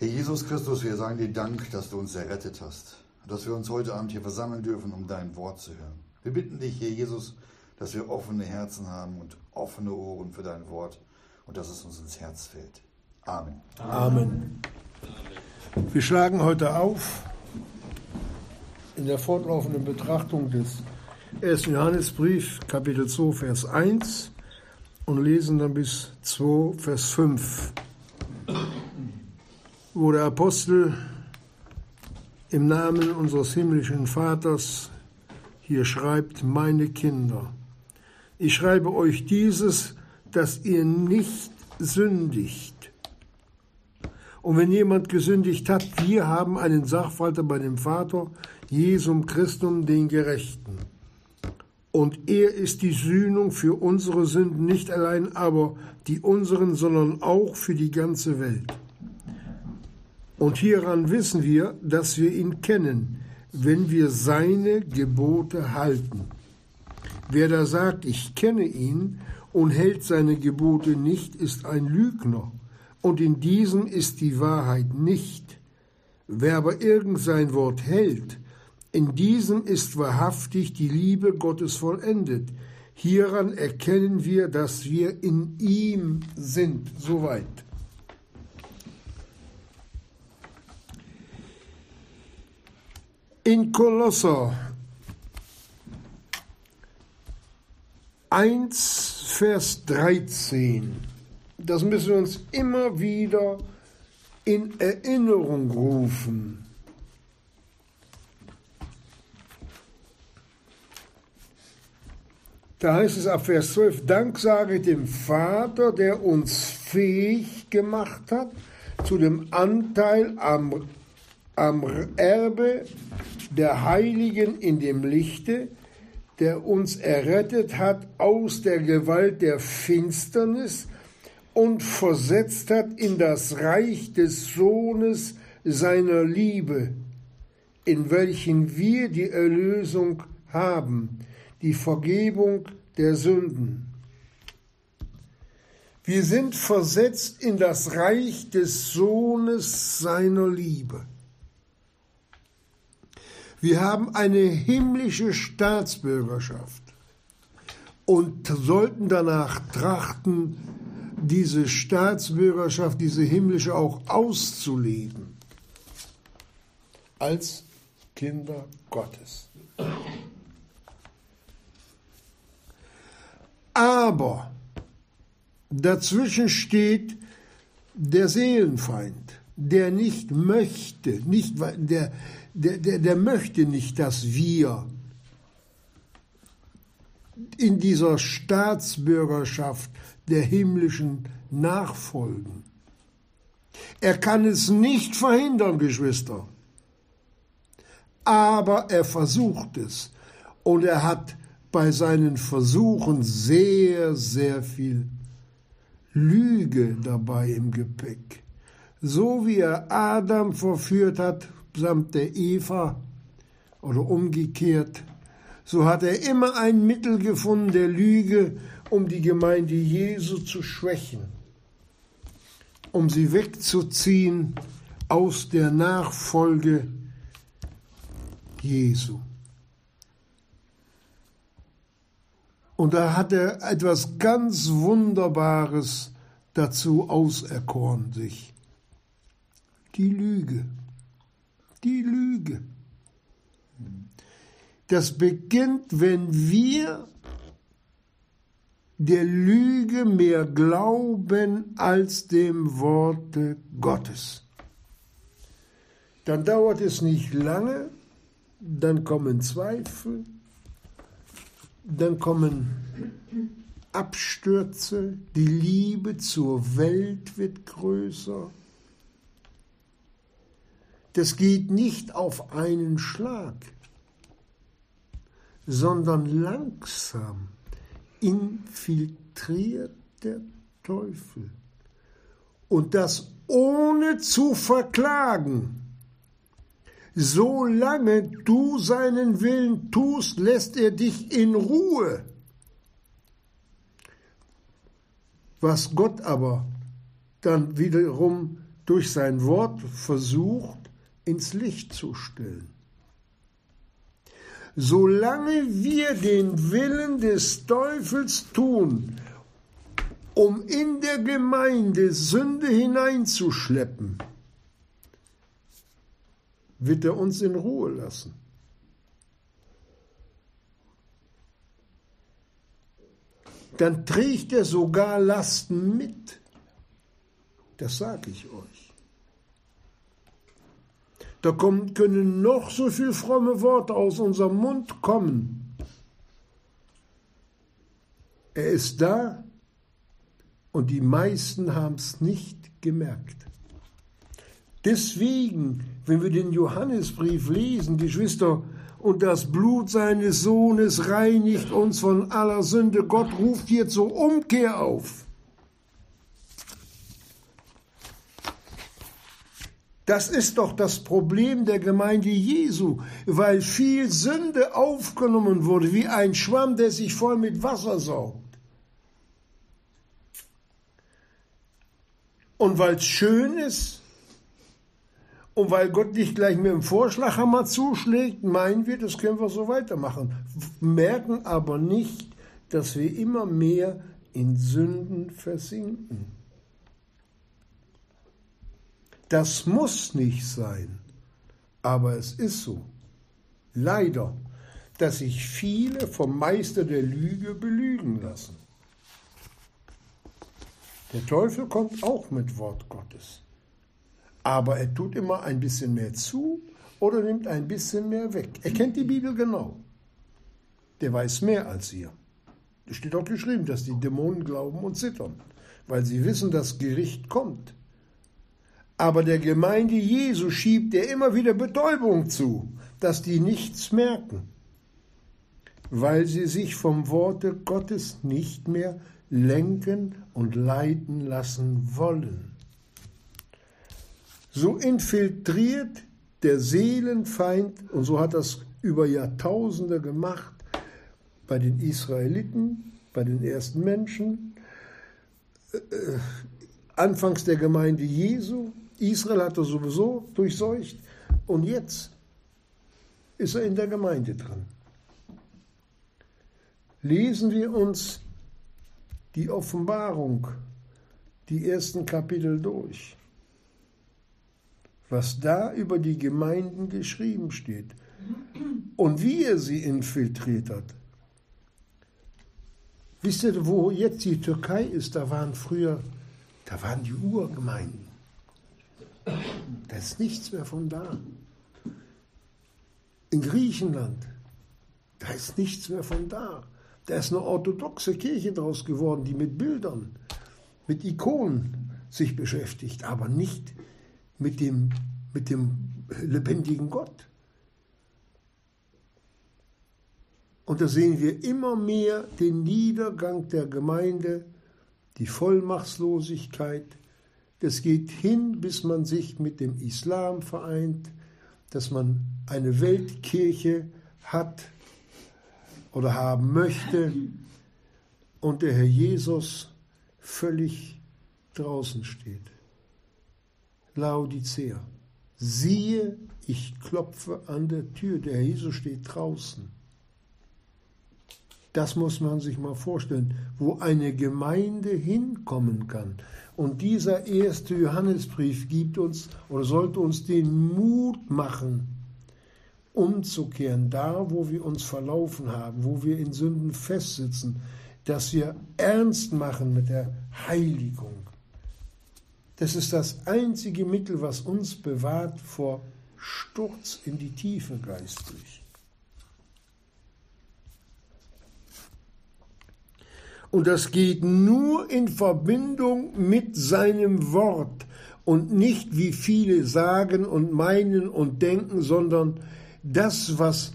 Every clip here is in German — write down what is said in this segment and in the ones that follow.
Herr Jesus Christus, wir sagen dir Dank, dass du uns errettet hast und dass wir uns heute Abend hier versammeln dürfen, um dein Wort zu hören. Wir bitten dich, Herr Jesus, dass wir offene Herzen haben und offene Ohren für dein Wort und dass es uns ins Herz fällt. Amen. Amen. Wir schlagen heute auf in der fortlaufenden Betrachtung des 1. Johannesbrief, Kapitel 2, Vers 1 und lesen dann bis 2, Vers 5, wo der Apostel im Namen unseres himmlischen Vaters hier schreibt, meine Kinder, ich schreibe euch dieses, dass ihr nicht sündigt. Und wenn jemand gesündigt hat, wir haben einen Sachwalter bei dem Vater, Jesum Christum, den Gerechten. Und er ist die Sühnung für unsere Sünden, nicht allein aber die unseren, sondern auch für die ganze Welt. Und hieran wissen wir, dass wir ihn kennen, wenn wir seine Gebote halten. Wer da sagt, ich kenne ihn und hält seine Gebote nicht, ist ein Lügner, und in diesem ist die Wahrheit nicht. Wer aber irgend sein Wort hält, in diesem ist wahrhaftig die Liebe Gottes vollendet. Hieran erkennen wir, dass wir in ihm sind. Soweit. In Kolosser 1, Vers 13, das müssen wir uns immer wieder in Erinnerung rufen. Da heißt es ab Vers 12, Dank sage dem Vater, der uns fähig gemacht hat zu dem Anteil am, am Erbe der Heiligen in dem Lichte, der uns errettet hat aus der Gewalt der Finsternis und versetzt hat in das Reich des Sohnes seiner Liebe, in welchen wir die Erlösung haben, die Vergebung der Sünden. Wir sind versetzt in das Reich des Sohnes seiner Liebe. Wir haben eine himmlische Staatsbürgerschaft und sollten danach trachten, diese Staatsbürgerschaft, diese himmlische auch auszuleben als Kinder Gottes. Aber dazwischen steht der Seelenfeind, der nicht möchte, nicht, der, der, der, der möchte nicht, dass wir in dieser Staatsbürgerschaft der himmlischen nachfolgen. Er kann es nicht verhindern, Geschwister, aber er versucht es und er hat bei seinen Versuchen sehr, sehr viel Lüge dabei im Gepäck. So wie er Adam verführt hat, samt der Eva oder umgekehrt, so hat er immer ein Mittel gefunden der Lüge, um die Gemeinde Jesu zu schwächen, um sie wegzuziehen aus der Nachfolge Jesu. Und da hat er etwas ganz Wunderbares dazu auserkoren sich. Die Lüge. Die Lüge. Das beginnt, wenn wir der Lüge mehr glauben als dem Worte Gottes. Dann dauert es nicht lange, dann kommen Zweifel, dann kommen Abstürze, die Liebe zur Welt wird größer. Das geht nicht auf einen Schlag, sondern langsam infiltriert der Teufel. Und das ohne zu verklagen. Solange du seinen Willen tust, lässt er dich in Ruhe. Was Gott aber dann wiederum durch sein Wort versucht, ins Licht zu stellen. Solange wir den Willen des Teufels tun, um in der Gemeinde Sünde hineinzuschleppen, wird er uns in Ruhe lassen. Dann trägt er sogar Lasten mit. Das sage ich euch. Da kommen, können noch so viele fromme Worte aus unserem Mund kommen. Er ist da und die meisten haben es nicht gemerkt. Deswegen, wenn wir den Johannesbrief lesen, Geschwister, und das Blut seines Sohnes reinigt uns von aller Sünde, Gott ruft hier zur Umkehr auf. Das ist doch das Problem der Gemeinde Jesu, weil viel Sünde aufgenommen wurde, wie ein Schwamm, der sich voll mit Wasser saugt. Und weil es schön ist und weil Gott nicht gleich mit dem Vorschlaghammer zuschlägt, meinen wir, das können wir so weitermachen. Merken aber nicht, dass wir immer mehr in Sünden versinken. Das muss nicht sein, aber es ist so. Leider, dass sich viele vom Meister der Lüge belügen lassen. Der Teufel kommt auch mit Wort Gottes, aber er tut immer ein bisschen mehr zu oder nimmt ein bisschen mehr weg. Er kennt die Bibel genau. Der weiß mehr als ihr. Es steht auch geschrieben, dass die Dämonen glauben und zittern, weil sie wissen, dass Gericht kommt. Aber der Gemeinde Jesu schiebt er immer wieder Betäubung zu, dass die nichts merken, weil sie sich vom Worte Gottes nicht mehr lenken und leiten lassen wollen. So infiltriert der Seelenfeind, und so hat das über Jahrtausende gemacht, bei den Israeliten, bei den ersten Menschen, äh, äh anfangs der Gemeinde Jesu, Israel hat er sowieso durchseucht und jetzt ist er in der Gemeinde drin. Lesen wir uns die Offenbarung, die ersten Kapitel durch, was da über die Gemeinden geschrieben steht und wie er sie infiltriert hat. Wisst ihr, wo jetzt die Türkei ist, da waren früher, da waren die Urgemeinden. Da ist nichts mehr von da. In Griechenland, da ist nichts mehr von da. Da ist eine orthodoxe Kirche draus geworden, die mit Bildern, mit Ikonen sich beschäftigt, aber nicht mit dem, mit dem lebendigen Gott. Und da sehen wir immer mehr den Niedergang der Gemeinde, die Vollmachtslosigkeit, das geht hin, bis man sich mit dem Islam vereint, dass man eine Weltkirche hat oder haben möchte und der Herr Jesus völlig draußen steht. Laodicea. Siehe, ich klopfe an der Tür. Der Herr Jesus steht draußen. Das muss man sich mal vorstellen, wo eine Gemeinde hinkommen kann. Und dieser erste Johannesbrief gibt uns oder sollte uns den Mut machen, umzukehren, da wo wir uns verlaufen haben, wo wir in Sünden festsitzen, dass wir ernst machen mit der Heiligung. Das ist das einzige Mittel, was uns bewahrt vor Sturz in die Tiefe geistlich. Und das geht nur in Verbindung mit seinem Wort und nicht wie viele sagen und meinen und denken, sondern das, was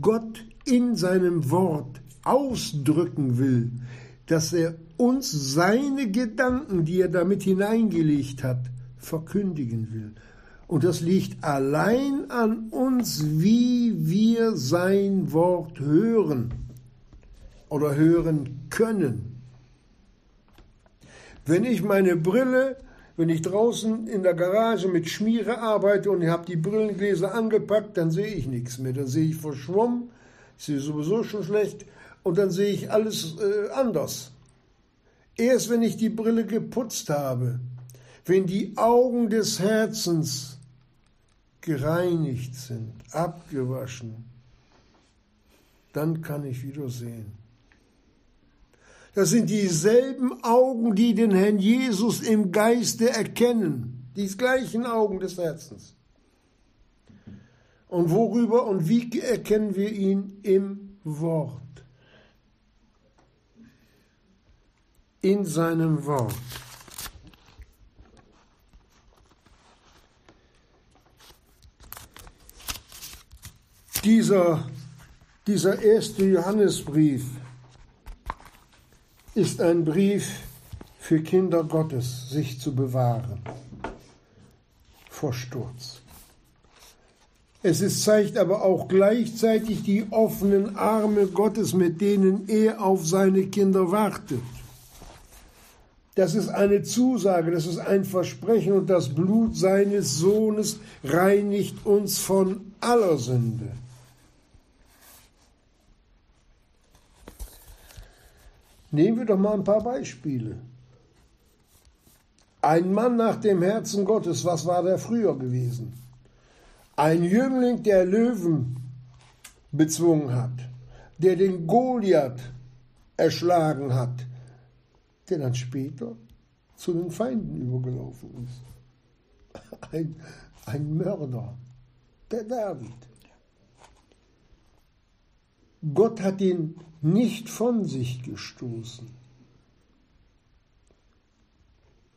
Gott in seinem Wort ausdrücken will, dass er uns seine Gedanken, die er damit hineingelegt hat, verkündigen will. Und das liegt allein an uns, wie wir sein Wort hören oder hören können. Wenn ich meine Brille Wenn ich draußen in der Garage mit Schmiere arbeite und ich habe die Brillengläser angepackt, dann sehe ich nichts mehr. Dann sehe ich verschwommen, ich sehe sowieso schon schlecht und dann sehe ich alles äh, anders. Erst wenn ich die Brille geputzt habe, wenn die Augen des Herzens gereinigt sind, abgewaschen, dann kann ich wieder sehen. Das sind dieselben Augen, die den Herrn Jesus im Geiste erkennen. Die gleichen Augen des Herzens. Und worüber und wie erkennen wir ihn im Wort? In seinem Wort. Dieser, dieser erste Johannesbrief ist ein Brief für Kinder Gottes, sich zu bewahren vor Sturz. Es ist, zeigt aber auch gleichzeitig die offenen Arme Gottes, mit denen er auf seine Kinder wartet. Das ist eine Zusage, das ist ein Versprechen und das Blut seines Sohnes reinigt uns von aller Sünde. Nehmen wir doch mal ein paar Beispiele. Ein Mann nach dem Herzen Gottes, was war der früher gewesen? Ein Jüngling, der Löwen bezwungen hat, der den Goliath erschlagen hat, der dann später zu den Feinden übergelaufen ist. Ein, ein Mörder, der David. Gott hat ihn nicht von sich gestoßen,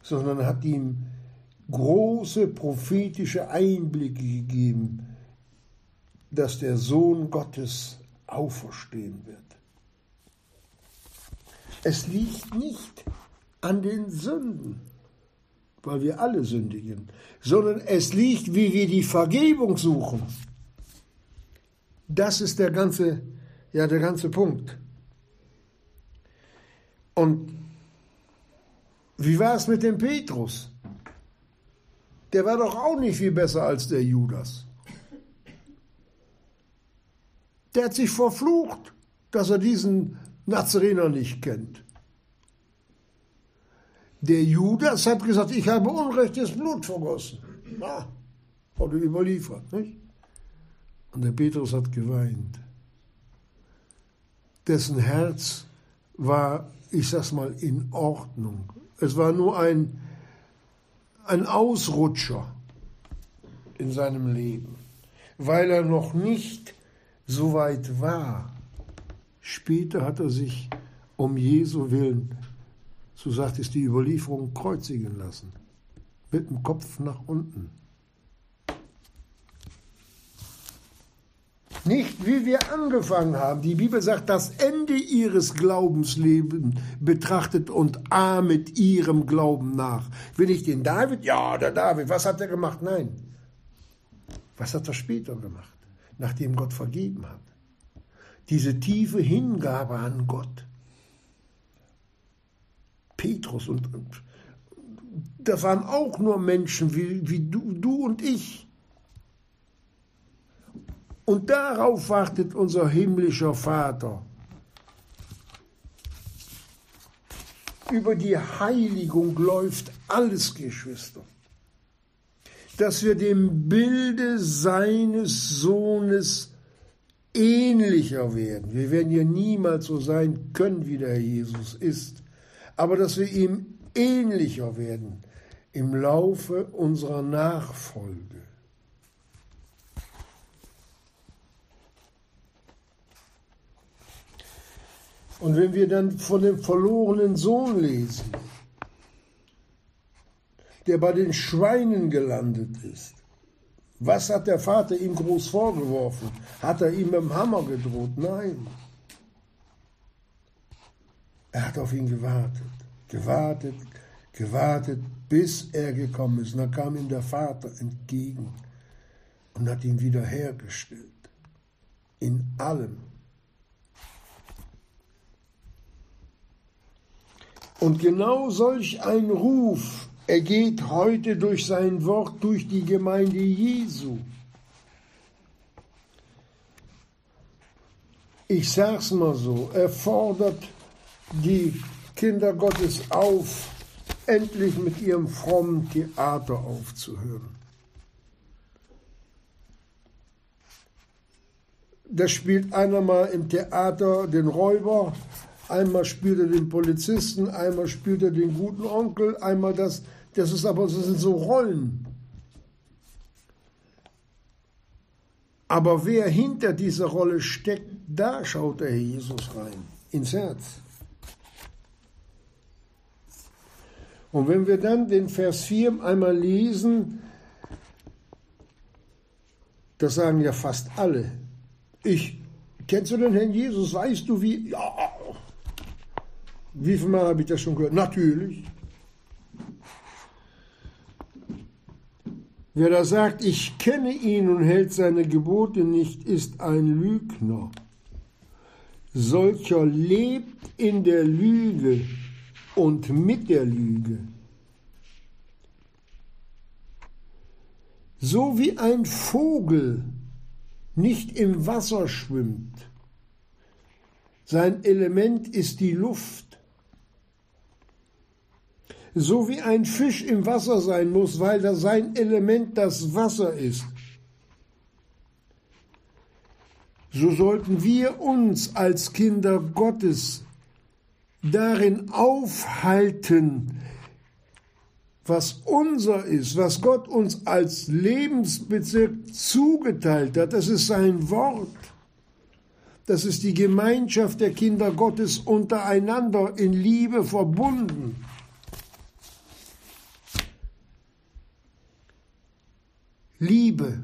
sondern hat ihm große prophetische Einblicke gegeben, dass der Sohn Gottes auferstehen wird. Es liegt nicht an den Sünden, weil wir alle sündigen, sondern es liegt, wie wir die Vergebung suchen. Das ist der ganze ja der ganze Punkt. Und wie war es mit dem Petrus? Der war doch auch nicht viel besser als der Judas. Der hat sich verflucht, dass er diesen Nazarener nicht kennt. Der Judas hat gesagt, ich habe unrechtes Blut vergossen. Na, wurde überliefert, nicht? Und der Petrus hat geweint dessen Herz war, ich sag's mal, in Ordnung. Es war nur ein, ein Ausrutscher in seinem Leben, weil er noch nicht so weit war. Später hat er sich um Jesu willen, so sagt es die Überlieferung, kreuzigen lassen, mit dem Kopf nach unten. Nicht wie wir angefangen haben. Die Bibel sagt, das Ende ihres Glaubenslebens betrachtet und ahmet ihrem Glauben nach. Will ich den David? Ja, der David. Was hat er gemacht? Nein. Was hat er später gemacht, nachdem Gott vergeben hat? Diese tiefe Hingabe an Gott. Petrus und, das waren auch nur Menschen wie, wie du, du und ich. Und darauf wartet unser himmlischer Vater. Über die Heiligung läuft alles, Geschwister. Dass wir dem Bilde seines Sohnes ähnlicher werden. Wir werden ja niemals so sein können, wie der Jesus ist. Aber dass wir ihm ähnlicher werden im Laufe unserer Nachfolge. Und wenn wir dann von dem verlorenen Sohn lesen, der bei den Schweinen gelandet ist, was hat der Vater ihm groß vorgeworfen? Hat er ihm mit dem Hammer gedroht? Nein. Er hat auf ihn gewartet, gewartet, gewartet, bis er gekommen ist. Und dann kam ihm der Vater entgegen und hat ihn wiederhergestellt. In allem. Und genau solch ein Ruf Er geht heute durch sein Wort, durch die Gemeinde Jesu. Ich sag's mal so, er fordert die Kinder Gottes auf, endlich mit ihrem frommen Theater aufzuhören. Da spielt einer mal im Theater den Räuber, einmal spielt er den Polizisten, einmal spielt er den guten Onkel, einmal das. Das ist aber, das sind so Rollen. Aber wer hinter dieser Rolle steckt, da schaut der Herr Jesus rein, ins Herz. Und wenn wir dann den Vers 4 einmal lesen, das sagen ja fast alle. Ich, kennst du den Herrn Jesus? Weißt du wie? Ja. Wie viel Mal habe ich das schon gehört? Natürlich. Wer da sagt, ich kenne ihn und hält seine Gebote nicht, ist ein Lügner. Solcher lebt in der Lüge und mit der Lüge. So wie ein Vogel nicht im Wasser schwimmt, sein Element ist die Luft, so wie ein Fisch im Wasser sein muss, weil da sein Element das Wasser ist. So sollten wir uns als Kinder Gottes darin aufhalten, was unser ist, was Gott uns als Lebensbezirk zugeteilt hat, das ist sein Wort. Das ist die Gemeinschaft der Kinder Gottes untereinander in Liebe verbunden. Liebe,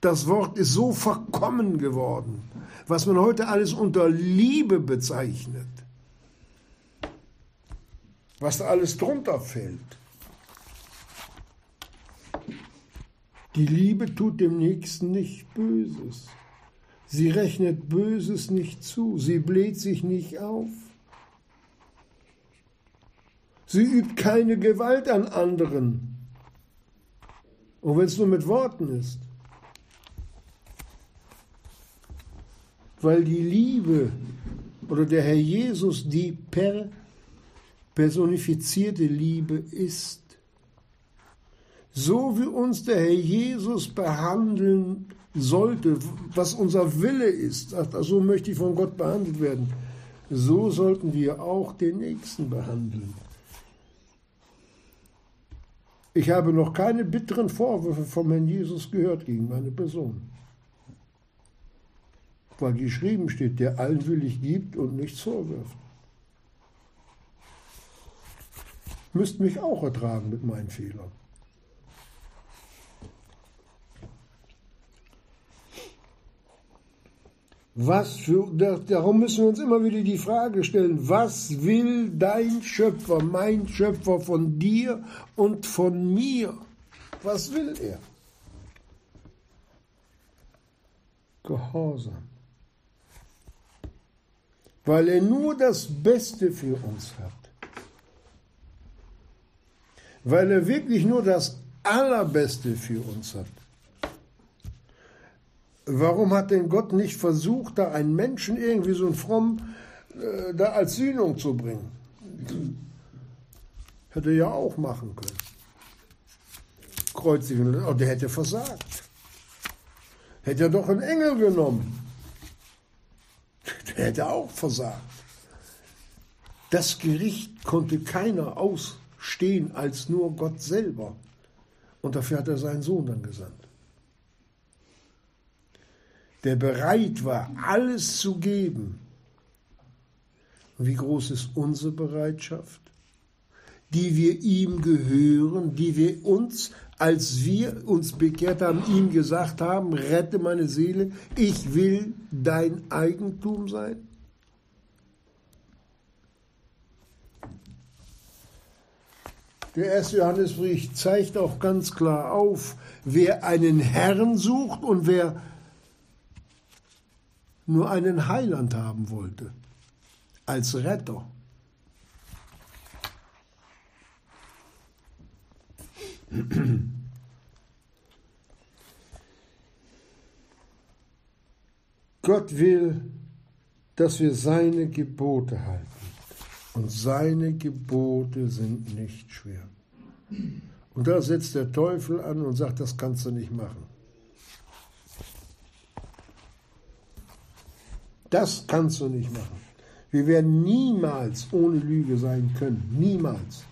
das Wort ist so verkommen geworden, was man heute alles unter Liebe bezeichnet was da alles drunter fällt. Die Liebe tut dem Nächsten nicht Böses. Sie rechnet Böses nicht zu. Sie bläht sich nicht auf. Sie übt keine Gewalt an anderen. Und wenn es nur mit Worten ist. Weil die Liebe oder der Herr Jesus die per personifizierte Liebe ist. So wie uns der Herr Jesus behandeln sollte, was unser Wille ist, so möchte ich von Gott behandelt werden, so sollten wir auch den Nächsten behandeln. Ich habe noch keine bitteren Vorwürfe vom Herrn Jesus gehört gegen meine Person. Weil geschrieben steht, der allen willig gibt und nichts vorwirft. müsst mich auch ertragen mit meinen Fehlern. Was für, darum müssen wir uns immer wieder die Frage stellen, was will dein Schöpfer, mein Schöpfer von dir und von mir? Was will er? Gehorsam. Weil er nur das Beste für uns hat weil er wirklich nur das Allerbeste für uns hat. Warum hat denn Gott nicht versucht, da einen Menschen irgendwie so ein fromm äh, da als Sühnung zu bringen? Hätte er ja auch machen können. Kreuzigen, aber der hätte versagt. Hätte er doch einen Engel genommen. Der hätte auch versagt. Das Gericht konnte keiner aus stehen als nur Gott selber. Und dafür hat er seinen Sohn dann gesandt. Der bereit war, alles zu geben. Wie groß ist unsere Bereitschaft? Die wir ihm gehören, die wir uns, als wir uns bekehrt haben, ihm gesagt haben, rette meine Seele, ich will dein Eigentum sein? Der erste Johannesbrief zeigt auch ganz klar auf, wer einen Herrn sucht und wer nur einen Heiland haben wollte, als Retter. Gott will, dass wir seine Gebote halten. Und seine Gebote sind nicht schwer. Und da setzt der Teufel an und sagt, das kannst du nicht machen. Das kannst du nicht machen. Wir werden niemals ohne Lüge sein können. Niemals.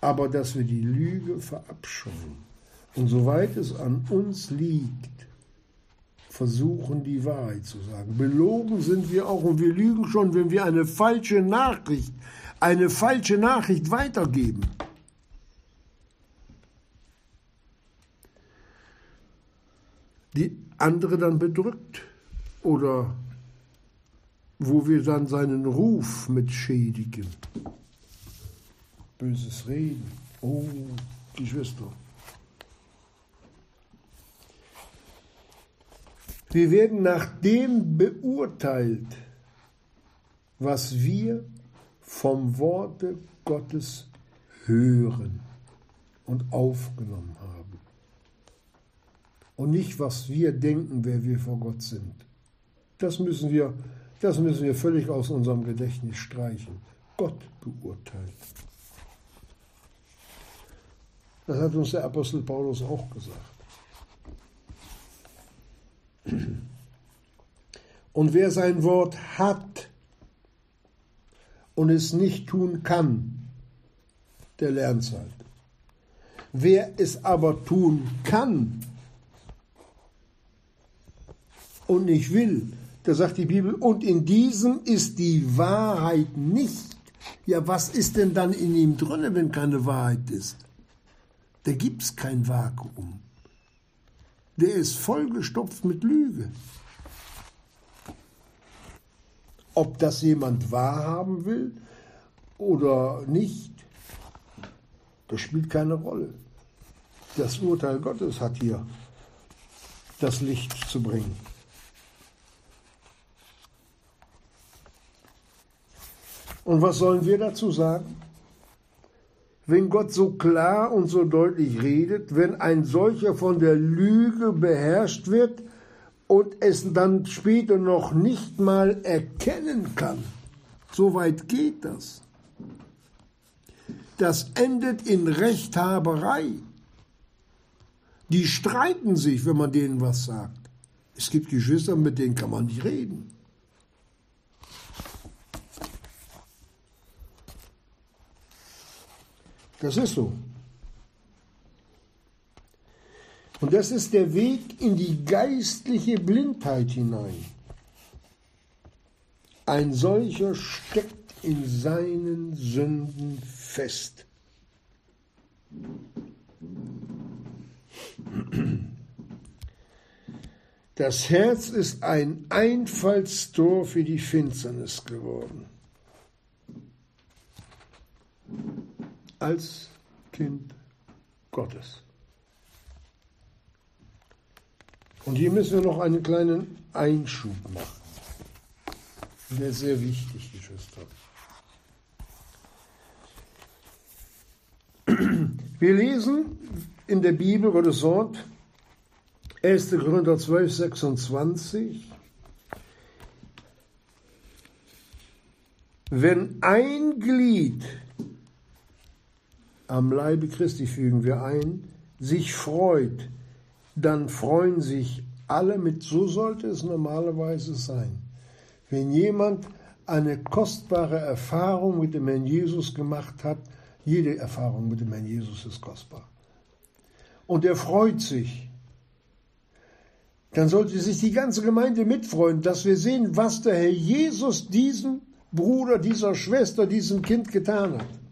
Aber dass wir die Lüge verabscheuen und soweit es an uns liegt, versuchen, die Wahrheit zu sagen. Belogen sind wir auch und wir lügen schon, wenn wir eine falsche Nachricht, eine falsche Nachricht weitergeben. Die andere dann bedrückt oder wo wir dann seinen Ruf mit schädigen. Böses Reden. Oh, Geschwister. Wir werden nach dem beurteilt, was wir vom Worte Gottes hören und aufgenommen haben. Und nicht, was wir denken, wer wir vor Gott sind. Das müssen wir, das müssen wir völlig aus unserem Gedächtnis streichen. Gott beurteilt. Das hat uns der Apostel Paulus auch gesagt. Und wer sein Wort hat und es nicht tun kann, der lernt es halt. Wer es aber tun kann und nicht will, da sagt die Bibel, und in diesem ist die Wahrheit nicht. Ja, was ist denn dann in ihm drin, wenn keine Wahrheit ist? Da gibt es kein Vakuum der ist vollgestopft mit Lüge. Ob das jemand wahrhaben will oder nicht, das spielt keine Rolle. Das Urteil Gottes hat hier das Licht zu bringen. Und was sollen wir dazu sagen? wenn Gott so klar und so deutlich redet, wenn ein solcher von der Lüge beherrscht wird und es dann später noch nicht mal erkennen kann. So weit geht das. Das endet in Rechthaberei. Die streiten sich, wenn man denen was sagt. Es gibt Geschwister, mit denen kann man nicht reden. Das ist so. Und das ist der Weg in die geistliche Blindheit hinein. Ein solcher steckt in seinen Sünden fest. Das Herz ist ein Einfallstor für die Finsternis geworden als Kind Gottes. Und hier müssen wir noch einen kleinen Einschub machen. Der ist sehr wichtig, Geschwister. Wir lesen in der Bibel Gottes Wort 1. Korinther 12, 26. Wenn ein Glied am Leibe Christi fügen wir ein, sich freut, dann freuen sich alle mit, so sollte es normalerweise sein. Wenn jemand eine kostbare Erfahrung mit dem Herrn Jesus gemacht hat, jede Erfahrung mit dem Herrn Jesus ist kostbar. Und er freut sich. Dann sollte sich die ganze Gemeinde mitfreuen, dass wir sehen, was der Herr Jesus diesem Bruder, dieser Schwester, diesem Kind getan hat.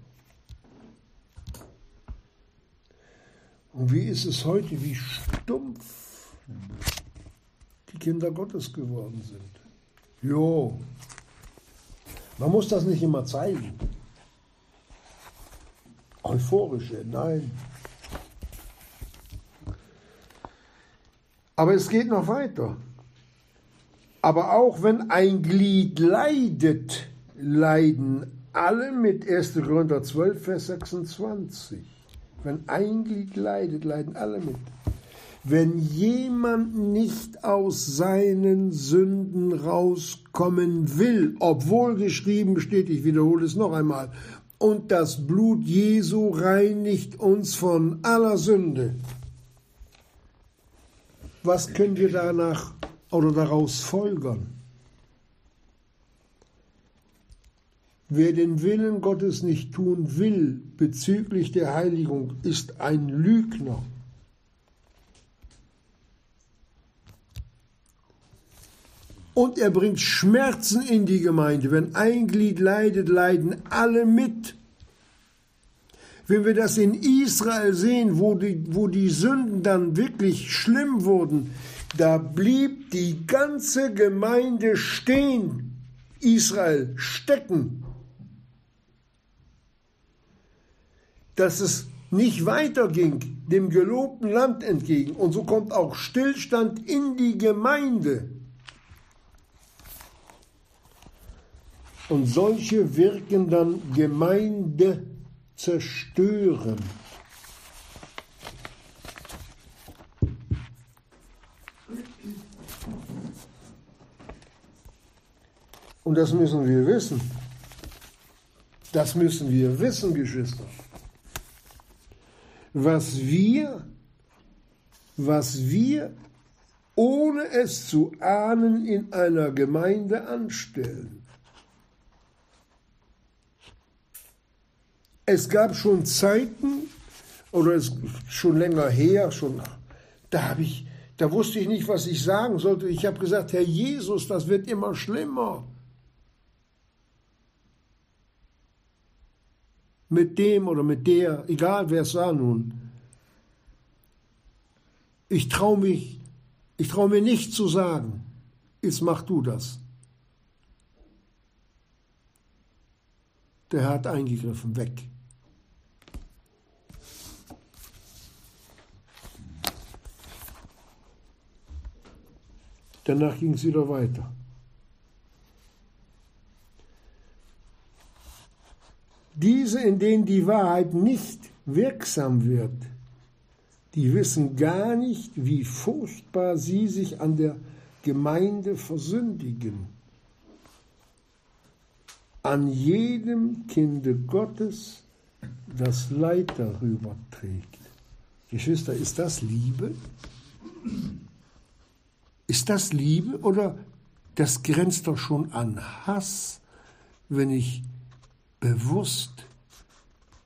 Und wie ist es heute, wie stumpf die Kinder Gottes geworden sind. Jo, man muss das nicht immer zeigen. Euphorische, nein. Aber es geht noch weiter. Aber auch wenn ein Glied leidet, leiden alle mit 1. Korinther 12, Vers 26. Wenn ein Glied leidet, leiden alle mit. Wenn jemand nicht aus seinen Sünden rauskommen will, obwohl geschrieben steht, ich wiederhole es noch einmal, und das Blut Jesu reinigt uns von aller Sünde. Was können wir danach oder daraus folgern? Wer den Willen Gottes nicht tun will bezüglich der Heiligung, ist ein Lügner. Und er bringt Schmerzen in die Gemeinde. Wenn ein Glied leidet, leiden alle mit. Wenn wir das in Israel sehen, wo die, wo die Sünden dann wirklich schlimm wurden, da blieb die ganze Gemeinde stehen, Israel stecken. Dass es nicht weiterging dem gelobten Land entgegen. Und so kommt auch Stillstand in die Gemeinde. Und solche wirken dann Gemeinde zerstören. Und das müssen wir wissen. Das müssen wir wissen, Geschwister. Was wir, was wir, ohne es zu ahnen, in einer Gemeinde anstellen. Es gab schon Zeiten, oder es schon länger her, schon, da habe ich, da wusste ich nicht, was ich sagen sollte. Ich habe gesagt, Herr Jesus, das wird immer schlimmer. Mit dem oder mit der, egal wer es war nun. Ich traue mich, ich traue mir nicht zu sagen, jetzt mach du das. Der hat eingegriffen, weg. Danach ging es wieder weiter. Diese, in denen die Wahrheit nicht wirksam wird, die wissen gar nicht, wie furchtbar sie sich an der Gemeinde versündigen. An jedem Kinde Gottes das Leid darüber trägt. Geschwister, ist das Liebe? Ist das Liebe oder das grenzt doch schon an Hass, wenn ich bewusst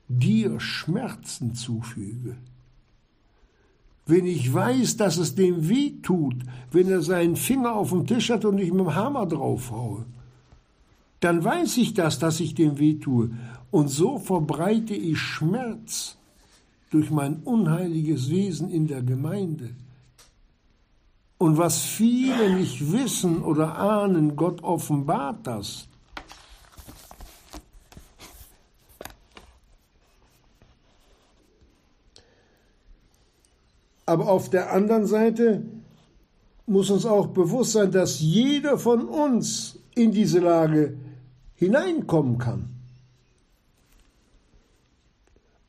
dir Schmerzen zufüge? Wenn ich weiß, dass es dem weh tut, wenn er seinen Finger auf dem Tisch hat und ich mit dem Hammer draufhaue, dann weiß ich das, dass ich dem weh tue. Und so verbreite ich Schmerz durch mein unheiliges Wesen in der Gemeinde. Und was viele nicht wissen oder ahnen, Gott offenbart das. Aber auf der anderen Seite muss uns auch bewusst sein, dass jeder von uns in diese Lage hineinkommen kann.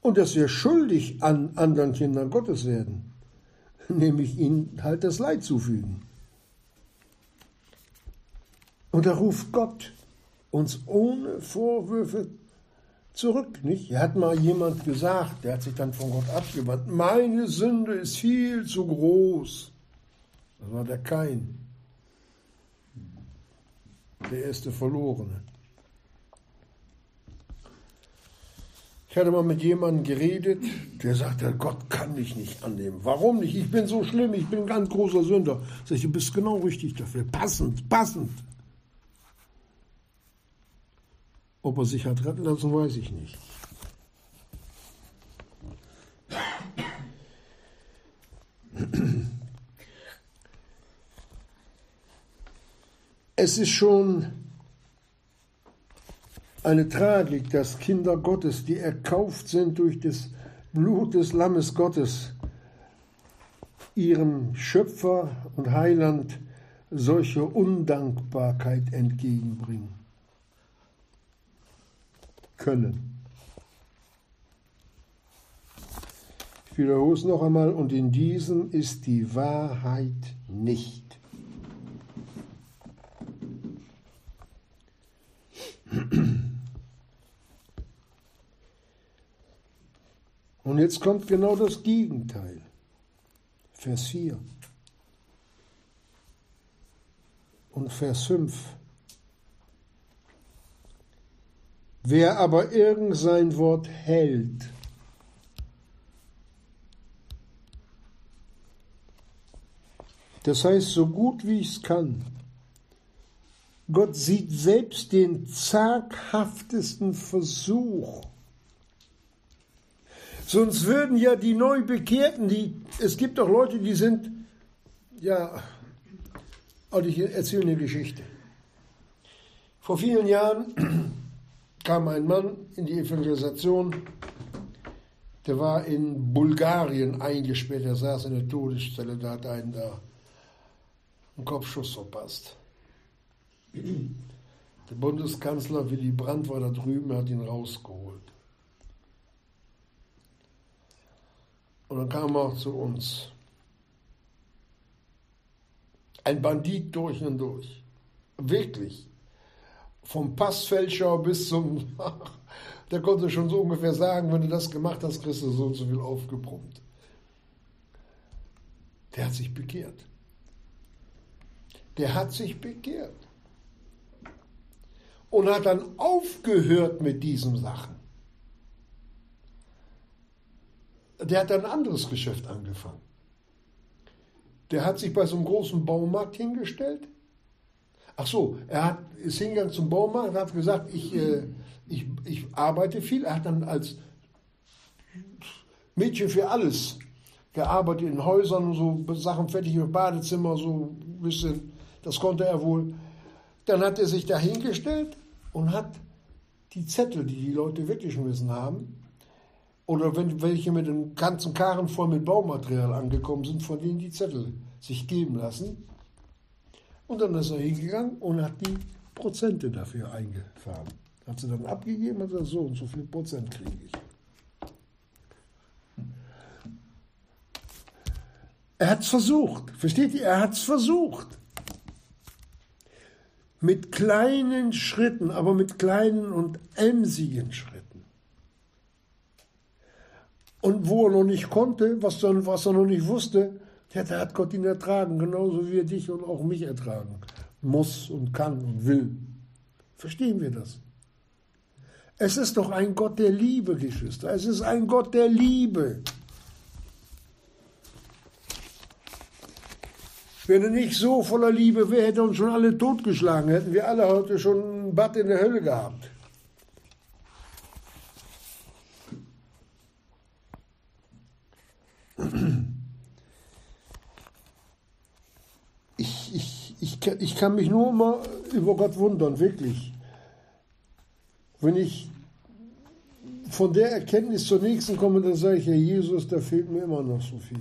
Und dass wir schuldig an anderen Kindern Gottes werden nämlich ihnen halt das Leid zufügen. Und da ruft Gott uns ohne Vorwürfe zurück, nicht? Er hat mal jemand gesagt, der hat sich dann von Gott abgewandt, meine Sünde ist viel zu groß. Das war der Kain, der erste Verlorene. Ich hatte mal mit jemandem geredet, der sagte, Gott kann mich nicht annehmen. Warum nicht? Ich bin so schlimm, ich bin ein ganz großer Sünder. Sag ich, du bist genau richtig dafür. Passend, passend. Ob er sich hat retten lassen, weiß ich nicht. Es ist schon eine Tragik, dass Kinder Gottes, die erkauft sind durch das Blut des Lammes Gottes, ihrem Schöpfer und Heiland solche Undankbarkeit entgegenbringen können. Ich wiederhole es noch einmal, und in diesem ist die Wahrheit nicht. Und jetzt kommt genau das Gegenteil. Vers 4 und Vers 5. Wer aber irgend sein Wort hält, das heißt so gut wie ich es kann, Gott sieht selbst den zaghaftesten Versuch. Sonst würden ja die Neubekehrten, die, es gibt doch Leute, die sind, ja, also ich erzähle eine Geschichte. Vor vielen Jahren kam ein Mann in die Evangelisation, der war in Bulgarien eingesperrt, er saß in der Todesstelle, da hat einen da einen Kopfschuss verpasst. Der Bundeskanzler Willy Brandt war da drüben, hat ihn rausgeholt. Und dann kam er zu uns. Ein Bandit durch und durch. Wirklich. Vom Passfälscher bis zum. Der konnte schon so ungefähr sagen, wenn du das gemacht hast, kriegst du so und so viel aufgebrummt. Der hat sich bekehrt. Der hat sich bekehrt und hat dann aufgehört mit diesen Sachen. Der hat ein anderes Geschäft angefangen. Der hat sich bei so einem großen Baumarkt hingestellt. Ach so, er hat, ist hingegangen zum Baumarkt und hat gesagt, ich, äh, ich, ich arbeite viel. Er hat dann als Mädchen für alles gearbeitet in Häusern, so Sachen fertig im Badezimmer, so ein bisschen, das konnte er wohl. Dann hat er sich da hingestellt und hat die Zettel, die die Leute wirklich müssen haben, oder wenn welche mit einem ganzen Karren voll mit Baumaterial angekommen sind, von denen die Zettel sich geben lassen. Und dann ist er hingegangen und hat die Prozente dafür eingefahren. Hat sie dann abgegeben und gesagt, so und so viel Prozent kriege ich. Er hat es versucht. Versteht ihr? Er hat es versucht mit kleinen Schritten, aber mit kleinen und emsigen Schritten. Und wo er noch nicht konnte, was, dann, was er noch nicht wusste, der hat Gott ihn ertragen, genauso wie er dich und auch mich ertragen muss und kann und will. Verstehen wir das? Es ist doch ein Gott der Liebe, Geschwister. Es ist ein Gott der Liebe. Wenn er nicht so voller Liebe wäre, hätte er uns schon alle totgeschlagen, hätten wir alle heute schon ein Bad in der Hölle gehabt. Ich, ich, kann mich nur mal über Gott wundern, wirklich. Wenn ich von der Erkenntnis zur nächsten komme, dann sage ich, Herr Jesus, da fehlt mir immer noch so viel.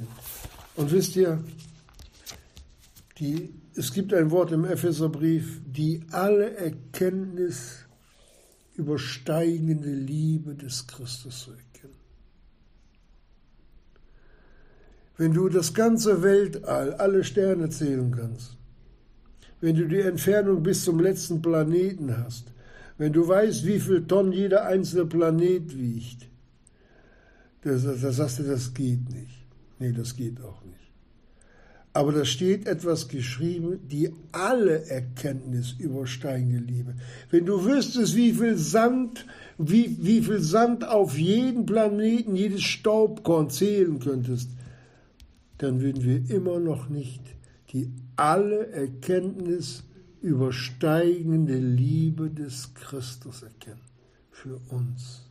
Und wisst ihr, die, es gibt ein Wort im Epheserbrief, die alle Erkenntnis übersteigende Liebe des Christus zu erkennen. Wenn du das ganze Weltall, alle Sterne zählen kannst, wenn du die Entfernung bis zum letzten Planeten hast, wenn du weißt, wie viel Tonnen jeder einzelne Planet wiegt, da sagst du, das geht nicht. Nee, das geht auch nicht. Aber da steht etwas geschrieben, die alle Erkenntnis übersteigende Liebe. Wenn du wüsstest, wie viel Sand, wie, wie viel Sand auf jeden Planeten, jedes Staubkorn zählen könntest, dann würden wir immer noch nicht die alle Erkenntnis übersteigende Liebe des Christus erkennen. Für uns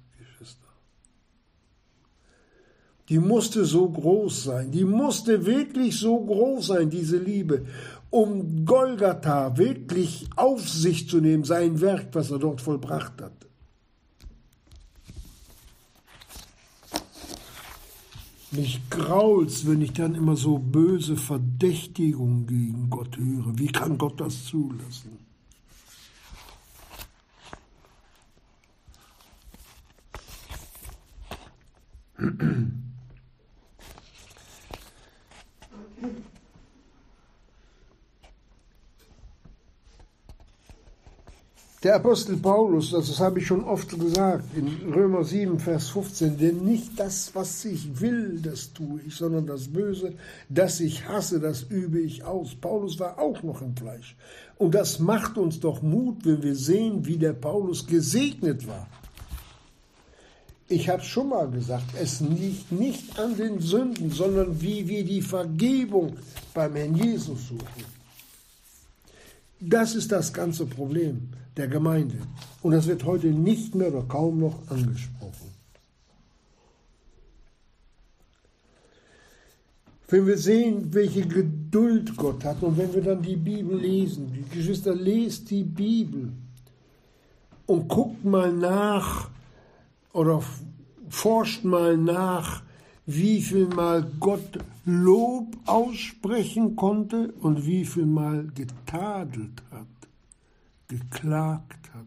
die musste so groß sein, die musste wirklich so groß sein, diese Liebe, um Golgatha wirklich auf sich zu nehmen, sein Werk, was er dort vollbracht hat. Mich grault's, wenn ich dann immer so böse Verdächtigungen gegen Gott höre. Wie kann Gott das zulassen? Der Apostel Paulus, das habe ich schon oft gesagt, in Römer 7, Vers 15, denn nicht das, was ich will, das tue ich, sondern das Böse, das ich hasse, das übe ich aus. Paulus war auch noch im Fleisch. Und das macht uns doch Mut, wenn wir sehen, wie der Paulus gesegnet war. Ich habe schon mal gesagt, es liegt nicht an den Sünden, sondern wie wir die Vergebung beim Herrn Jesus suchen. Das ist das ganze Problem der Gemeinde. Und das wird heute nicht mehr oder kaum noch angesprochen. Wenn wir sehen, welche Geduld Gott hat und wenn wir dann die Bibel lesen, die Geschwister, lest die Bibel und guckt mal nach oder forscht mal nach, wie viel Mal Gott Lob aussprechen konnte und wie viel Mal getadelt hat geklagt hat,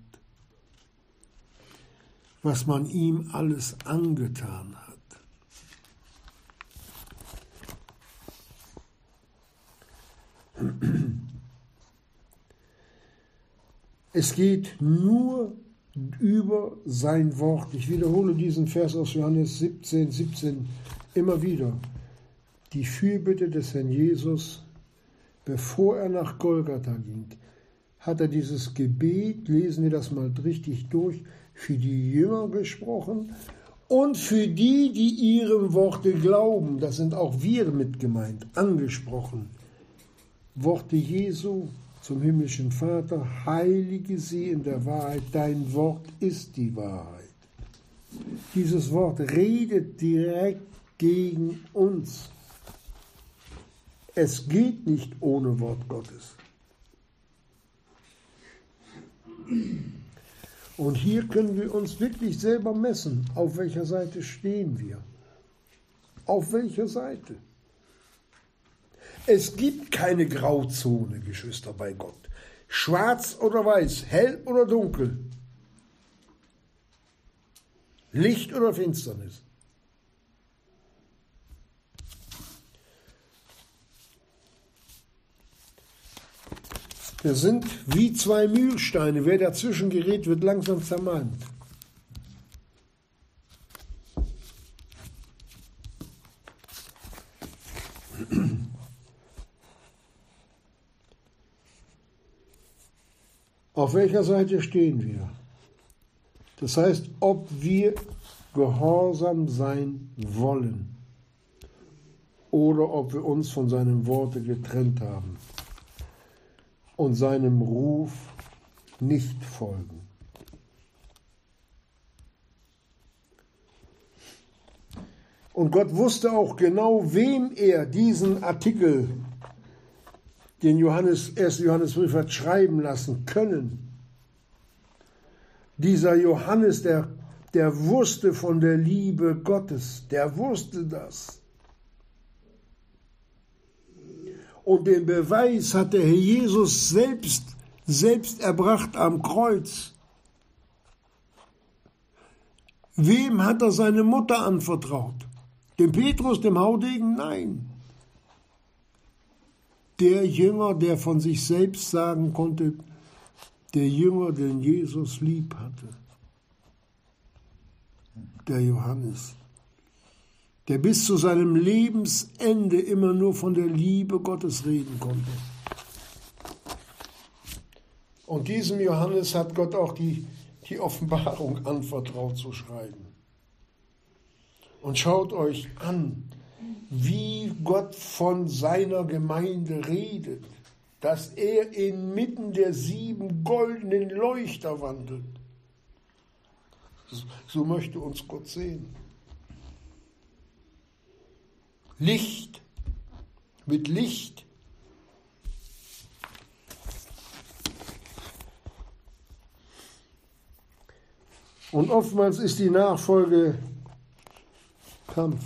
was man ihm alles angetan hat. Es geht nur über sein Wort. Ich wiederhole diesen Vers aus Johannes 17, 17 immer wieder. Die Fürbitte des Herrn Jesus, bevor er nach Golgatha ging, hat er dieses Gebet, lesen wir das mal richtig durch, für die Jünger gesprochen und für die, die ihrem Worte glauben, das sind auch wir mit gemeint, angesprochen. Worte Jesu zum himmlischen Vater, heilige sie in der Wahrheit, dein Wort ist die Wahrheit. Dieses Wort redet direkt gegen uns. Es geht nicht ohne Wort Gottes. Und hier können wir uns wirklich selber messen, auf welcher Seite stehen wir. Auf welcher Seite? Es gibt keine Grauzone, Geschwister, bei Gott. Schwarz oder weiß, hell oder dunkel, Licht oder Finsternis. Wir sind wie zwei Mühlsteine. Wer dazwischen gerät, wird langsam zermalmt. Auf welcher Seite stehen wir? Das heißt, ob wir gehorsam sein wollen oder ob wir uns von seinem Worte getrennt haben und seinem Ruf nicht folgen. Und Gott wusste auch genau, wem er diesen Artikel, den Johannes, 1. Johannesbrief hat schreiben lassen können. Dieser Johannes, der, der wusste von der Liebe Gottes, der wusste das. Und den Beweis hat der Herr Jesus selbst, selbst erbracht am Kreuz. Wem hat er seine Mutter anvertraut? Dem Petrus, dem Haudegen? Nein. Der Jünger, der von sich selbst sagen konnte, der Jünger, den Jesus lieb hatte. Der Johannes der bis zu seinem Lebensende immer nur von der Liebe Gottes reden konnte. Und diesem Johannes hat Gott auch die, die Offenbarung anvertraut zu schreiben. Und schaut euch an, wie Gott von seiner Gemeinde redet, dass er inmitten der sieben goldenen Leuchter wandelt. So möchte uns Gott sehen. Licht mit Licht. Und oftmals ist die Nachfolge Kampf.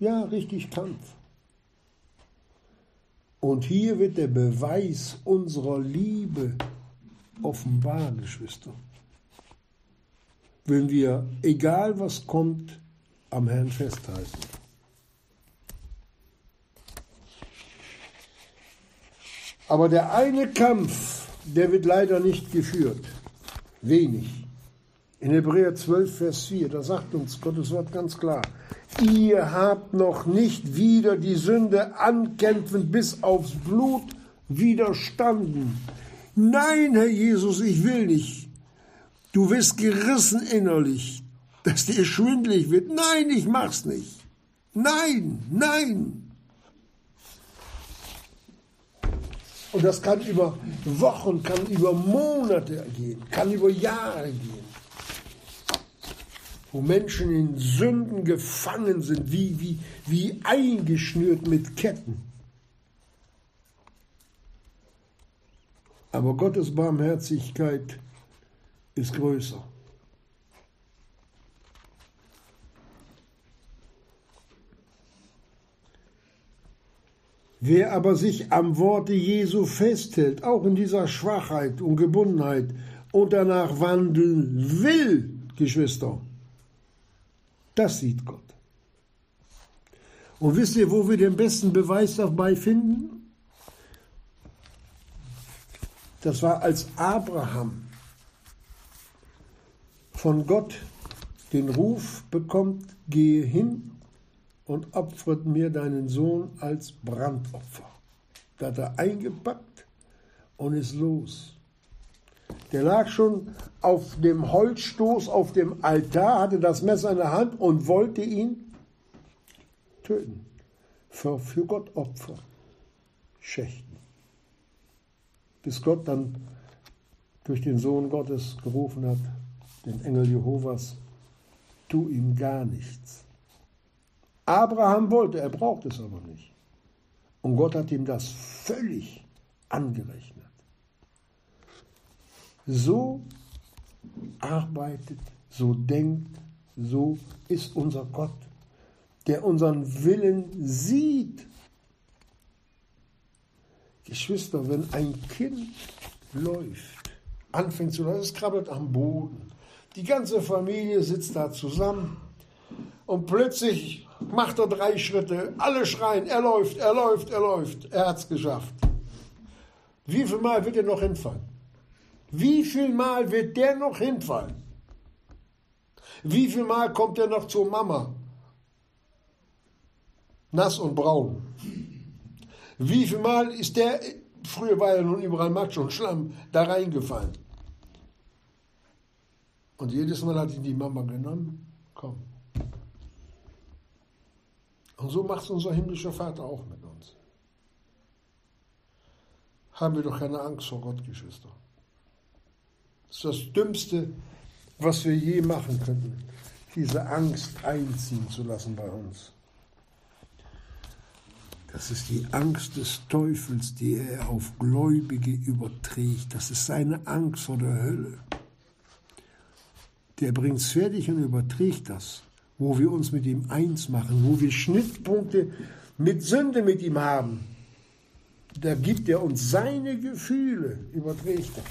Ja, richtig Kampf. Und hier wird der Beweis unserer Liebe offenbar, Geschwister. Wenn wir, egal was kommt, am Herrn festhalten. Aber der eine Kampf, der wird leider nicht geführt. Wenig. In Hebräer 12, Vers 4, da sagt uns Gottes Wort ganz klar, ihr habt noch nicht wieder die Sünde ankämpfend bis aufs Blut widerstanden. Nein, Herr Jesus, ich will nicht. Du wirst gerissen innerlich, dass dir schwindlig wird. Nein, ich mach's nicht. Nein, nein. Und das kann über Wochen, kann über Monate gehen, kann über Jahre gehen. Wo Menschen in Sünden gefangen sind, wie, wie, wie eingeschnürt mit Ketten. Aber Gottes Barmherzigkeit ist größer. Wer aber sich am Worte Jesu festhält, auch in dieser Schwachheit und Gebundenheit und danach wandeln will, Geschwister, das sieht Gott. Und wisst ihr, wo wir den besten Beweis dabei finden? Das war, als Abraham von Gott den Ruf bekommt, gehe hin und opfert mir deinen Sohn als Brandopfer. Da hat er eingepackt und ist los. Der lag schon auf dem Holzstoß, auf dem Altar, hatte das Messer in der Hand und wollte ihn töten. Für, für Gott Opfer schächten. Bis Gott dann durch den Sohn Gottes gerufen hat, den Engel Jehovas, tu ihm gar nichts. Abraham wollte, er braucht es aber nicht. Und Gott hat ihm das völlig angerechnet. So arbeitet, so denkt, so ist unser Gott, der unseren Willen sieht. Geschwister, wenn ein Kind läuft, anfängt zu laufen, es krabbelt am Boden, die ganze Familie sitzt da zusammen und plötzlich macht er drei Schritte, alle schreien, er läuft, er läuft, er läuft, er hat es geschafft. Wie viel Mal wird er noch hinfallen? Wie viel Mal wird der noch hinfallen? Wie viel Mal kommt er noch zur Mama? Nass und braun. Wie viel Mal ist der, früher war ja nun überall Matsch und Schlamm, da reingefallen? Und jedes Mal hat ihn die Mama genommen, komm, und so macht es unser himmlischer Vater auch mit uns. Haben wir doch keine Angst vor Gott, Geschwister. Das ist das Dümmste, was wir je machen könnten, diese Angst einziehen zu lassen bei uns. Das ist die Angst des Teufels, die er auf Gläubige überträgt. Das ist seine Angst vor der Hölle. Der bringt es fertig und überträgt das wo wir uns mit ihm eins machen, wo wir Schnittpunkte mit Sünde mit ihm haben. Da gibt er uns seine Gefühle, überträgt er.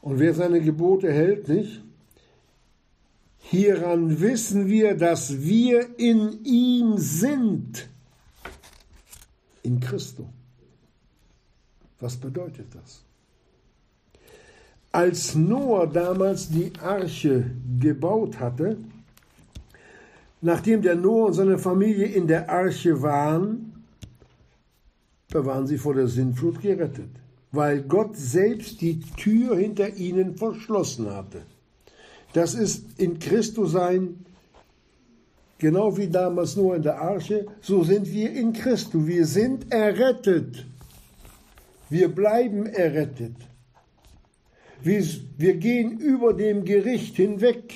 Und wer seine Gebote hält, nicht? Hieran wissen wir, dass wir in ihm sind. In Christus. Was bedeutet das? Als Noah damals die Arche gebaut hatte, nachdem der Noah und seine Familie in der Arche waren, da waren sie vor der Sintflut gerettet, weil Gott selbst die Tür hinter ihnen verschlossen hatte. Das ist in Christus sein, genau wie damals Noah in der Arche, so sind wir in Christus. Wir sind errettet. Wir bleiben errettet. Wir, wir gehen über dem Gericht hinweg.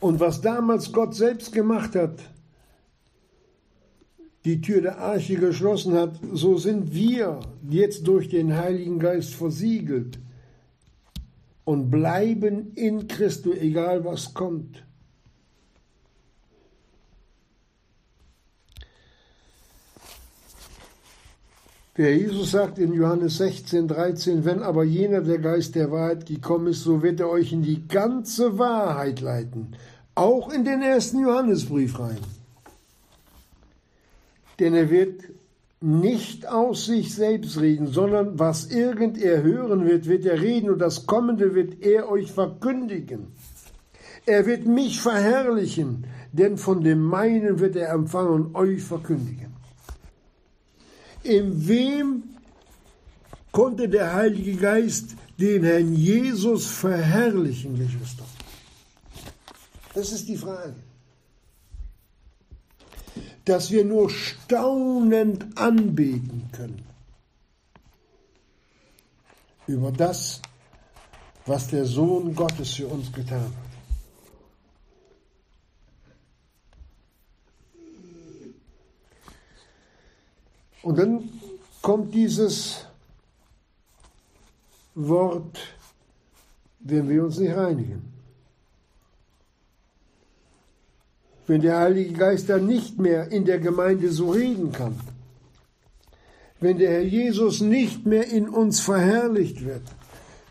Und was damals Gott selbst gemacht hat, die Tür der Arche geschlossen hat, so sind wir jetzt durch den Heiligen Geist versiegelt und bleiben in Christus, egal was kommt. Der Jesus sagt in Johannes 16, 13, wenn aber jener der Geist der Wahrheit gekommen ist, so wird er euch in die ganze Wahrheit leiten, auch in den ersten Johannesbrief rein. Denn er wird nicht aus sich selbst reden, sondern was irgend er hören wird, wird er reden und das Kommende wird er euch verkündigen. Er wird mich verherrlichen, denn von dem meinen wird er empfangen und euch verkündigen. In wem konnte der Heilige Geist den Herrn Jesus verherrlichen, Geschwister? Das ist die Frage. Dass wir nur staunend anbeten können über das, was der Sohn Gottes für uns getan hat. Und dann kommt dieses Wort, wenn wir uns nicht reinigen. Wenn der Heilige Geist dann nicht mehr in der Gemeinde so reden kann. Wenn der Herr Jesus nicht mehr in uns verherrlicht wird,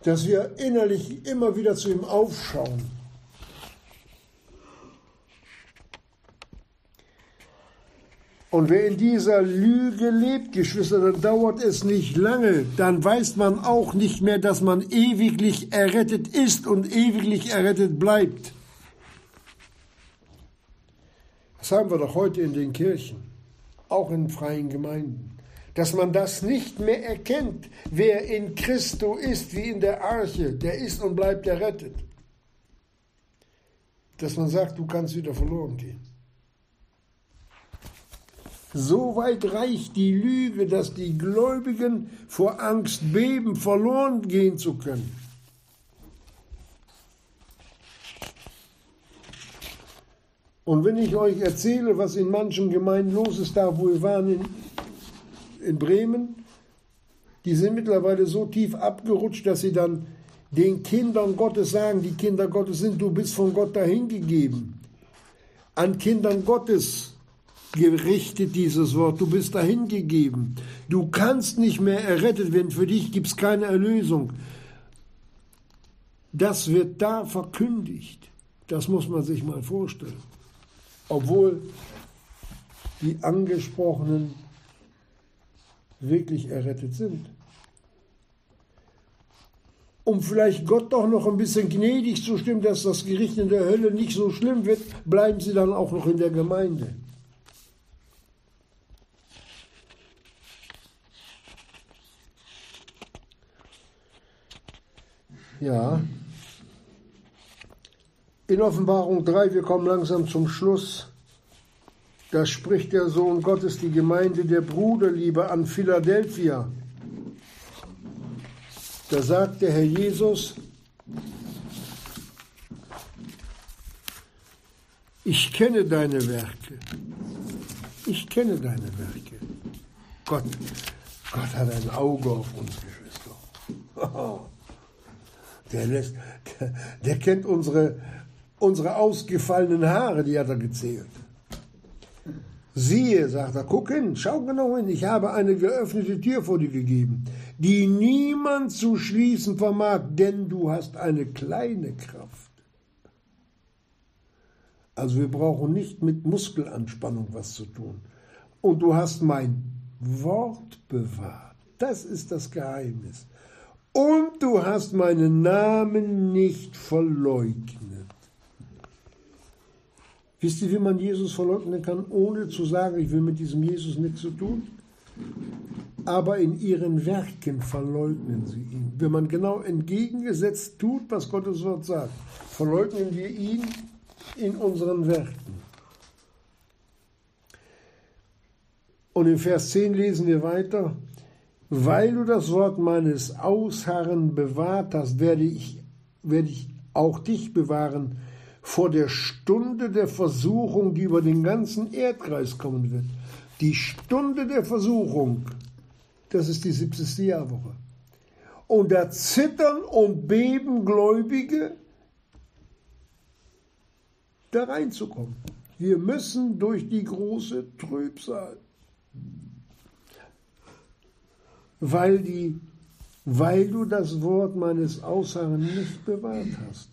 dass wir innerlich immer wieder zu ihm aufschauen Und wer in dieser Lüge lebt, Geschwister, dann dauert es nicht lange. Dann weiß man auch nicht mehr, dass man ewiglich errettet ist und ewiglich errettet bleibt. Haben wir doch heute in den Kirchen, auch in freien Gemeinden. Dass man das nicht mehr erkennt, wer in Christo ist, wie in der Arche, der ist und bleibt errettet. Dass man sagt, du kannst wieder verloren gehen. So weit reicht die Lüge, dass die Gläubigen vor Angst beben, verloren gehen zu können. Und wenn ich euch erzähle, was in manchen Gemeinden los ist, da wo wir waren in, in Bremen, die sind mittlerweile so tief abgerutscht, dass sie dann den Kindern Gottes sagen, die Kinder Gottes sind, du bist von Gott dahingegeben. An Kindern Gottes gerichtet dieses Wort. Du bist dahin gegeben. Du kannst nicht mehr errettet werden. Für dich gibt es keine Erlösung. Das wird da verkündigt. Das muss man sich mal vorstellen. Obwohl die Angesprochenen wirklich errettet sind. Um vielleicht Gott doch noch ein bisschen gnädig zu stimmen, dass das Gericht in der Hölle nicht so schlimm wird, bleiben sie dann auch noch in der Gemeinde. Ja. In Offenbarung 3, wir kommen langsam zum Schluss. Da spricht der Sohn Gottes die Gemeinde der Bruderliebe an Philadelphia. Da sagt der Herr Jesus, ich kenne deine Werke. Ich kenne deine Werke. Gott, Gott hat ein Auge auf uns, Geschwister. Der, lässt, der, der kennt unsere, unsere ausgefallenen Haare, die hat er gezählt. Siehe, sagt er, guck hin, schau genau hin, ich habe eine geöffnete Tür vor dir gegeben, die niemand zu schließen vermag, denn du hast eine kleine Kraft. Also wir brauchen nicht mit Muskelanspannung was zu tun. Und du hast mein Wort bewahrt. Das ist das Geheimnis und du hast meinen Namen nicht verleugnet. Wisst ihr, wie man Jesus verleugnen kann, ohne zu sagen, ich will mit diesem Jesus nichts zu tun? Aber in ihren Werken verleugnen sie ihn. Wenn man genau entgegengesetzt tut, was Gottes Wort sagt, verleugnen wir ihn in unseren Werken. Und in Vers 10 lesen wir weiter, weil du das Wort meines Ausharren bewahrt hast, werde ich, werde ich auch dich bewahren vor der Stunde der Versuchung, die über den ganzen Erdkreis kommen wird. Die Stunde der Versuchung, das ist die 70. Jahrwoche. Und da zittern und beben Gläubige, da reinzukommen. Wir müssen durch die große Trübsal. weil, die, weil du das Wort meines Aussagen nicht bewahrt hast.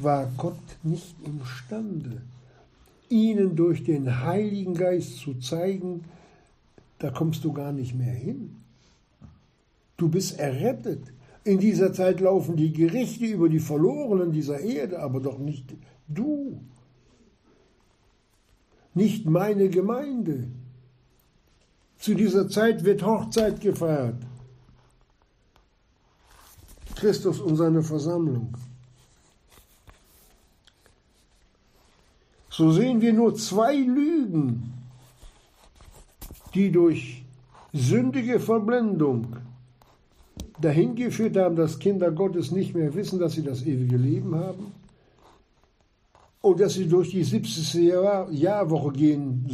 War Gott nicht imstande, ihnen durch den Heiligen Geist zu zeigen, da kommst du gar nicht mehr hin. Du bist errettet. In dieser Zeit laufen die Gerichte über die Verlorenen dieser Erde, aber doch nicht du. Nicht meine Gemeinde. Zu dieser Zeit wird Hochzeit gefeiert. Christus und seine Versammlung. So sehen wir nur zwei Lügen, die durch sündige Verblendung dahin geführt haben, dass Kinder Gottes nicht mehr wissen, dass sie das ewige Leben haben und dass sie durch die 70. Jahr Jahrwoche gehen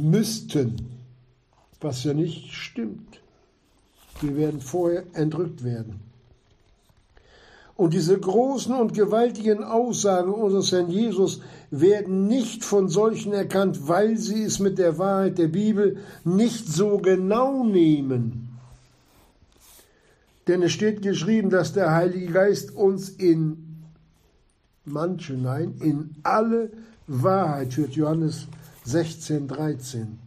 müssten, was ja nicht stimmt. Wir werden vorher entrückt werden. Und diese großen und gewaltigen Aussagen unseres Herrn Jesus werden nicht von solchen erkannt, weil sie es mit der Wahrheit der Bibel nicht so genau nehmen. Denn es steht geschrieben, dass der Heilige Geist uns in manche, nein, in alle Wahrheit führt. Johannes 16, 13.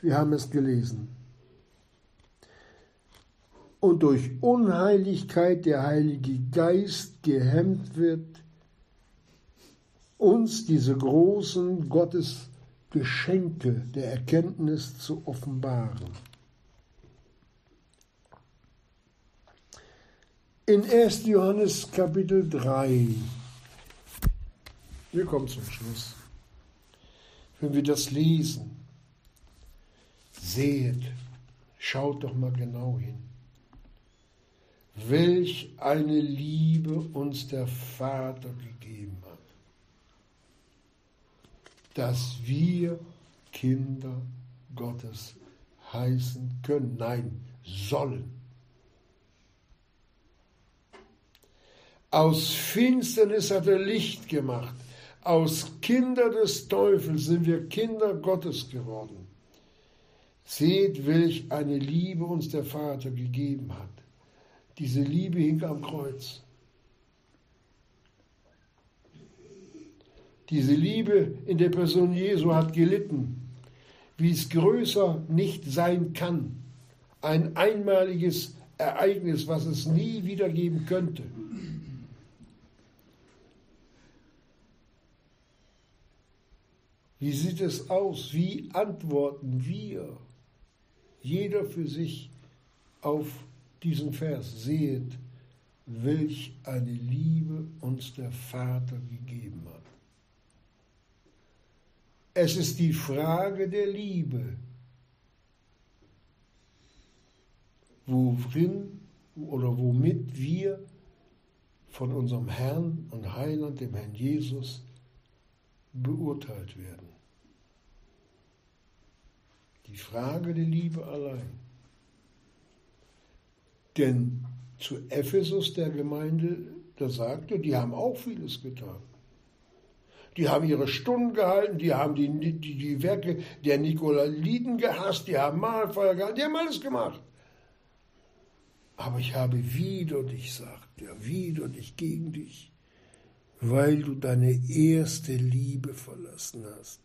Wir haben es gelesen. Und durch Unheiligkeit der Heilige Geist gehemmt wird, uns diese großen Gottesgeschenke der Erkenntnis zu offenbaren. In 1. Johannes Kapitel 3, wir kommen zum Schluss, wenn wir das lesen, seht, schaut doch mal genau hin, welch eine Liebe uns der Vater gegeben hat, dass wir Kinder Gottes heißen können, nein, sollen. Aus Finsternis hat er Licht gemacht. Aus Kinder des Teufels sind wir Kinder Gottes geworden. Seht, welch eine Liebe uns der Vater gegeben hat. Diese Liebe hing am Kreuz. Diese Liebe in der Person Jesu hat gelitten, wie es größer nicht sein kann. Ein einmaliges Ereignis, was es nie wieder geben könnte. Wie sieht es aus? Wie antworten wir, jeder für sich, auf diesen Vers? Sehet, welch eine Liebe uns der Vater gegeben hat. Es ist die Frage der Liebe, worin oder womit wir von unserem Herrn und Heiland, dem Herrn Jesus, beurteilt werden. Die Frage der Liebe allein. Denn zu Ephesus der Gemeinde, da sagte, die haben auch vieles getan. Die haben ihre Stunden gehalten, die haben die, die, die Werke der Nikolaiten gehasst, die haben Mahlfeuer gehalten, die haben alles gemacht. Aber ich habe wieder dich, sagt er, wieder dich gegen dich, weil du deine erste Liebe verlassen hast.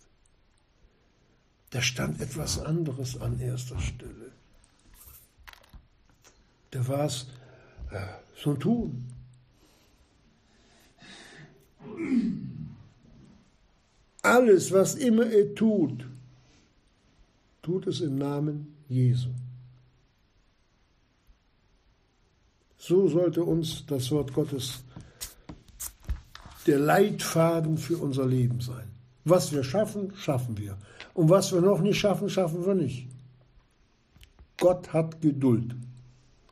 Da stand etwas anderes an erster Stelle. Da war es äh, so ein Tun. Alles, was immer er tut, tut es im Namen Jesu. So sollte uns das Wort Gottes der Leitfaden für unser Leben sein. Was wir schaffen, schaffen wir. Und was wir noch nicht schaffen, schaffen wir nicht. Gott hat Geduld.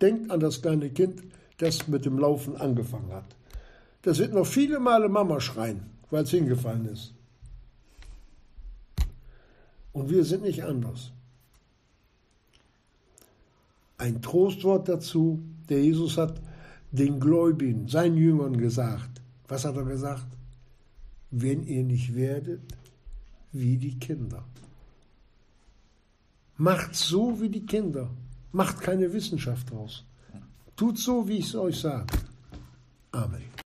Denkt an das kleine Kind, das mit dem Laufen angefangen hat. Das wird noch viele Male Mama schreien, weil es hingefallen ist. Und wir sind nicht anders. Ein Trostwort dazu, der Jesus hat den Gläubigen, seinen Jüngern gesagt. Was hat er gesagt? Wenn ihr nicht werdet wie die Kinder. Macht so wie die Kinder. Macht keine Wissenschaft draus. Tut so, wie ich es euch sage. Amen.